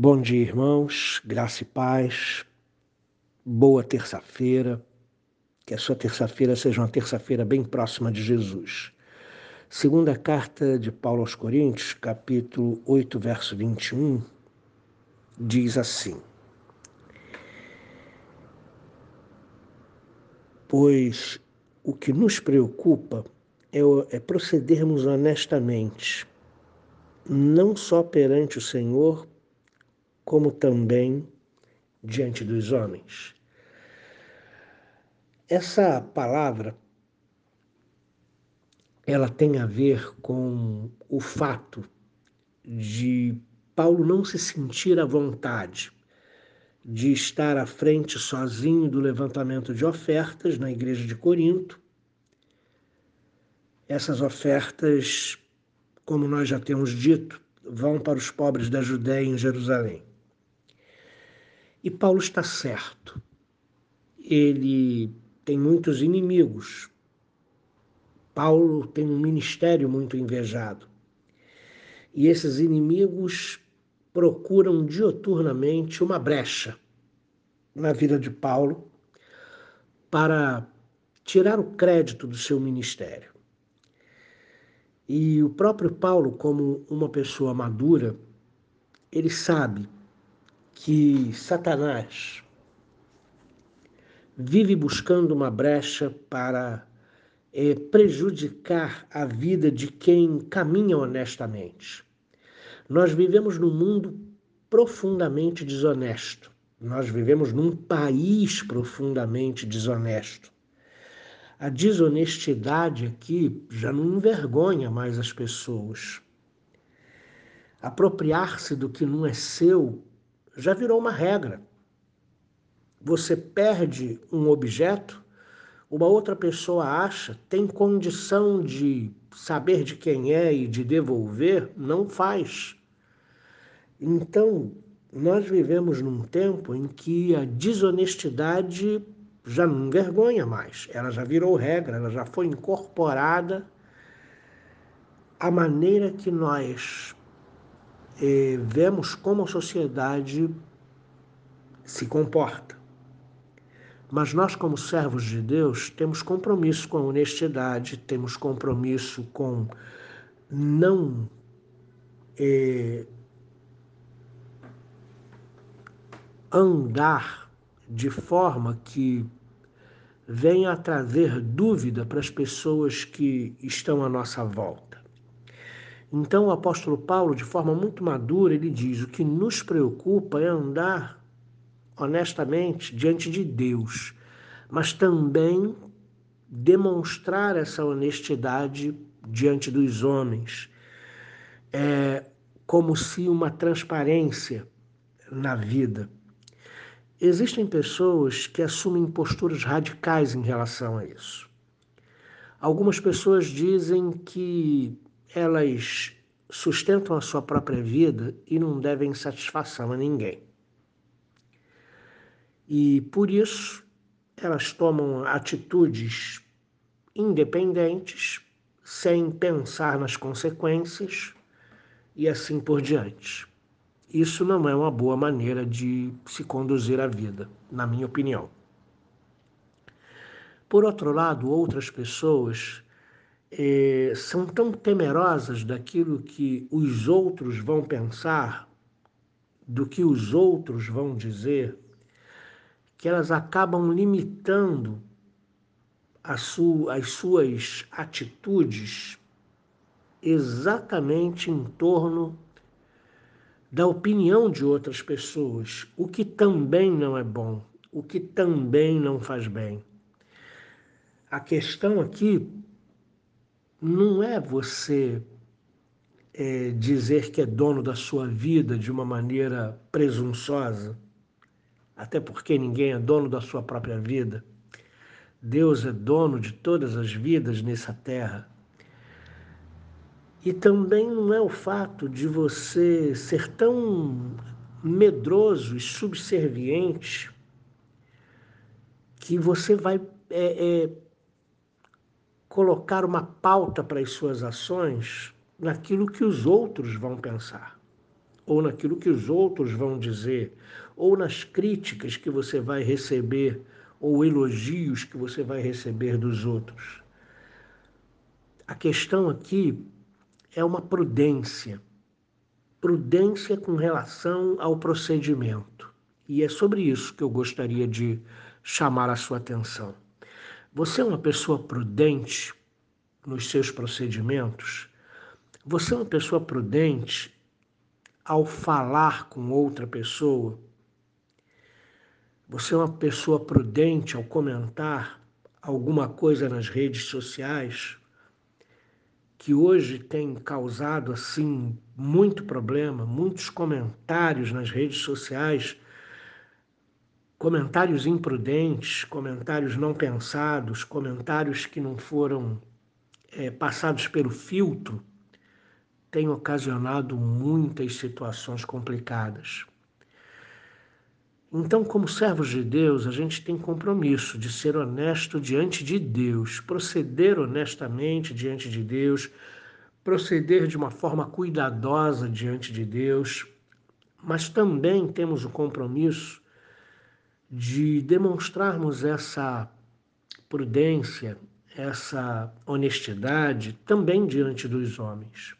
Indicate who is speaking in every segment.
Speaker 1: Bom dia, irmãos, graça e paz, boa terça-feira, que a sua terça-feira seja uma terça-feira bem próxima de Jesus. Segunda carta de Paulo aos Coríntios, capítulo 8, verso 21, diz assim: Pois o que nos preocupa é, é procedermos honestamente, não só perante o Senhor, como também diante dos homens. Essa palavra ela tem a ver com o fato de Paulo não se sentir à vontade de estar à frente sozinho do levantamento de ofertas na igreja de Corinto. Essas ofertas, como nós já temos dito, vão para os pobres da Judéia em Jerusalém. E Paulo está certo. Ele tem muitos inimigos. Paulo tem um ministério muito invejado. E esses inimigos procuram dioturnamente uma brecha na vida de Paulo para tirar o crédito do seu ministério. E o próprio Paulo, como uma pessoa madura, ele sabe que Satanás vive buscando uma brecha para é, prejudicar a vida de quem caminha honestamente. Nós vivemos num mundo profundamente desonesto. Nós vivemos num país profundamente desonesto. A desonestidade aqui já não envergonha mais as pessoas. Apropriar-se do que não é seu já virou uma regra. Você perde um objeto, uma outra pessoa acha, tem condição de saber de quem é e de devolver, não faz. Então, nós vivemos num tempo em que a desonestidade já não envergonha mais, ela já virou regra, ela já foi incorporada à maneira que nós eh, vemos como a sociedade se comporta. Mas nós, como servos de Deus, temos compromisso com a honestidade, temos compromisso com não eh, andar de forma que venha a trazer dúvida para as pessoas que estão à nossa volta. Então o apóstolo Paulo, de forma muito madura, ele diz: o que nos preocupa é andar honestamente diante de Deus, mas também demonstrar essa honestidade diante dos homens. É como se uma transparência na vida. Existem pessoas que assumem posturas radicais em relação a isso. Algumas pessoas dizem que elas sustentam a sua própria vida e não devem satisfação a ninguém. E por isso elas tomam atitudes independentes, sem pensar nas consequências e assim por diante. Isso não é uma boa maneira de se conduzir a vida, na minha opinião. Por outro lado, outras pessoas é, são tão temerosas daquilo que os outros vão pensar, do que os outros vão dizer, que elas acabam limitando su as suas atitudes exatamente em torno da opinião de outras pessoas, o que também não é bom, o que também não faz bem. A questão aqui não é você é, dizer que é dono da sua vida de uma maneira presunçosa, até porque ninguém é dono da sua própria vida. Deus é dono de todas as vidas nessa terra. E também não é o fato de você ser tão medroso e subserviente que você vai é, é, colocar uma pauta para as suas ações naquilo que os outros vão pensar. ou naquilo que os outros vão dizer, ou nas críticas que você vai receber, ou elogios que você vai receber dos outros. A questão aqui é uma prudência. Prudência com relação ao procedimento. E é sobre isso que eu gostaria de chamar a sua atenção. Você é uma pessoa prudente nos seus procedimentos? Você é uma pessoa prudente ao falar com outra pessoa? Você é uma pessoa prudente ao comentar alguma coisa nas redes sociais? Que hoje tem causado assim muito problema, muitos comentários nas redes sociais, comentários imprudentes, comentários não pensados, comentários que não foram é, passados pelo filtro tem ocasionado muitas situações complicadas. Então, como servos de Deus, a gente tem compromisso de ser honesto diante de Deus, proceder honestamente diante de Deus, proceder de uma forma cuidadosa diante de Deus, mas também temos o compromisso de demonstrarmos essa prudência, essa honestidade também diante dos homens.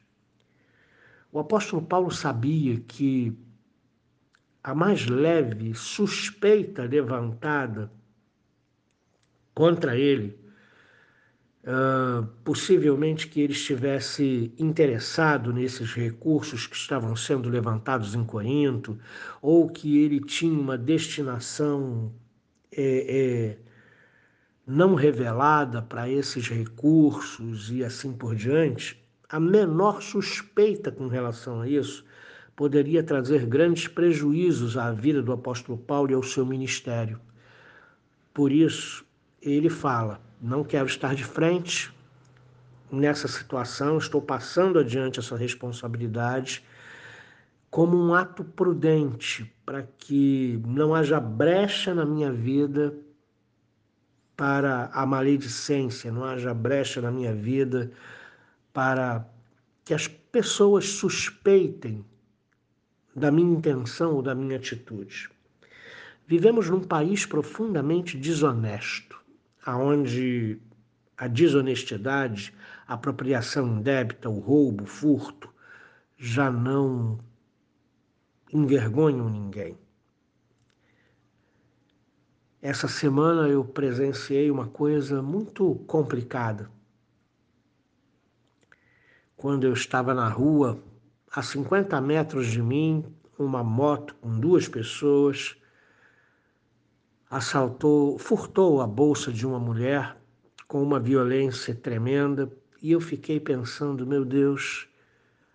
Speaker 1: O apóstolo Paulo sabia que a mais leve suspeita levantada contra ele, uh, possivelmente que ele estivesse interessado nesses recursos que estavam sendo levantados em Corinto, ou que ele tinha uma destinação é, é, não revelada para esses recursos e assim por diante, a menor suspeita com relação a isso poderia trazer grandes prejuízos à vida do apóstolo Paulo e ao seu ministério. Por isso, ele fala: não quero estar de frente nessa situação, estou passando adiante essa responsabilidade como um ato prudente para que não haja brecha na minha vida para a maledicência, não haja brecha na minha vida para que as pessoas suspeitem da minha intenção ou da minha atitude. Vivemos num país profundamente desonesto, aonde a desonestidade, a apropriação indébita, o roubo, o furto já não envergonham ninguém. Essa semana eu presenciei uma coisa muito complicada. Quando eu estava na rua, a 50 metros de mim, uma moto com duas pessoas assaltou, furtou a bolsa de uma mulher com uma violência tremenda e eu fiquei pensando, meu Deus,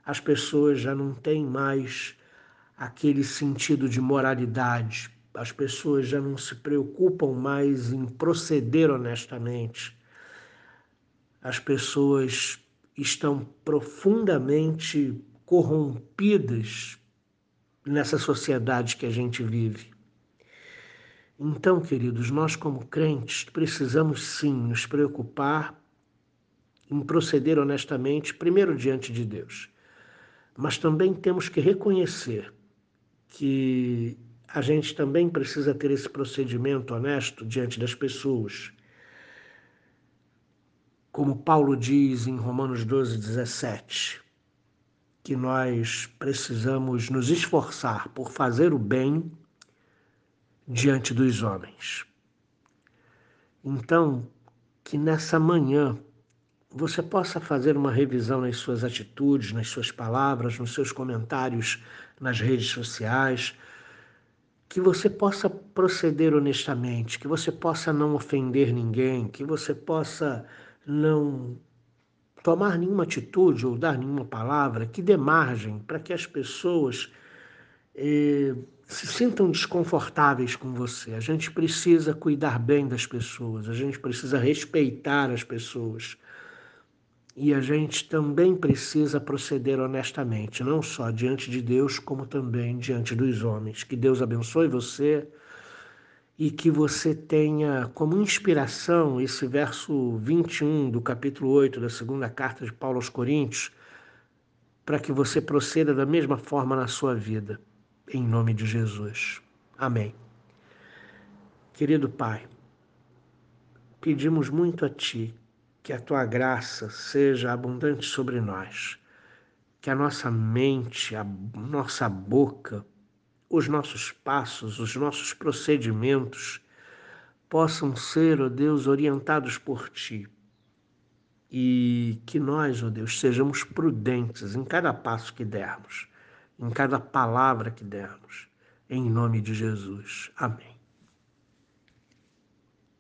Speaker 1: as pessoas já não têm mais aquele sentido de moralidade, as pessoas já não se preocupam mais em proceder honestamente. As pessoas estão profundamente corrompidas nessa sociedade que a gente vive. Então, queridos, nós como crentes precisamos sim nos preocupar em proceder honestamente, primeiro diante de Deus, mas também temos que reconhecer que a gente também precisa ter esse procedimento honesto diante das pessoas. Como Paulo diz em Romanos 12, 17, que nós precisamos nos esforçar por fazer o bem diante dos homens. Então, que nessa manhã você possa fazer uma revisão nas suas atitudes, nas suas palavras, nos seus comentários nas redes sociais, que você possa proceder honestamente, que você possa não ofender ninguém, que você possa não tomar nenhuma atitude ou dar nenhuma palavra que dê margem para que as pessoas eh, se sintam desconfortáveis com você. A gente precisa cuidar bem das pessoas, a gente precisa respeitar as pessoas. E a gente também precisa proceder honestamente, não só diante de Deus, como também diante dos homens. Que Deus abençoe você e que você tenha como inspiração esse verso 21 do capítulo 8 da segunda carta de Paulo aos Coríntios, para que você proceda da mesma forma na sua vida, em nome de Jesus. Amém. Querido Pai, pedimos muito a Ti que a Tua graça seja abundante sobre nós, que a nossa mente, a nossa boca, os nossos passos, os nossos procedimentos possam ser, ó oh Deus, orientados por Ti. E que nós, ó oh Deus, sejamos prudentes em cada passo que dermos, em cada palavra que dermos. Em nome de Jesus. Amém.